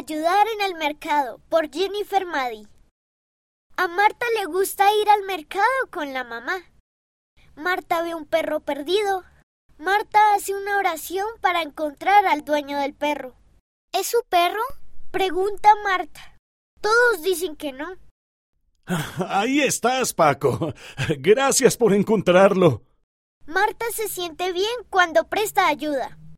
Ayudar en el mercado por Jennifer Maddy. A Marta le gusta ir al mercado con la mamá. Marta ve un perro perdido. Marta hace una oración para encontrar al dueño del perro. ¿Es su perro? Pregunta Marta. Todos dicen que no. Ahí estás, Paco. Gracias por encontrarlo. Marta se siente bien cuando presta ayuda.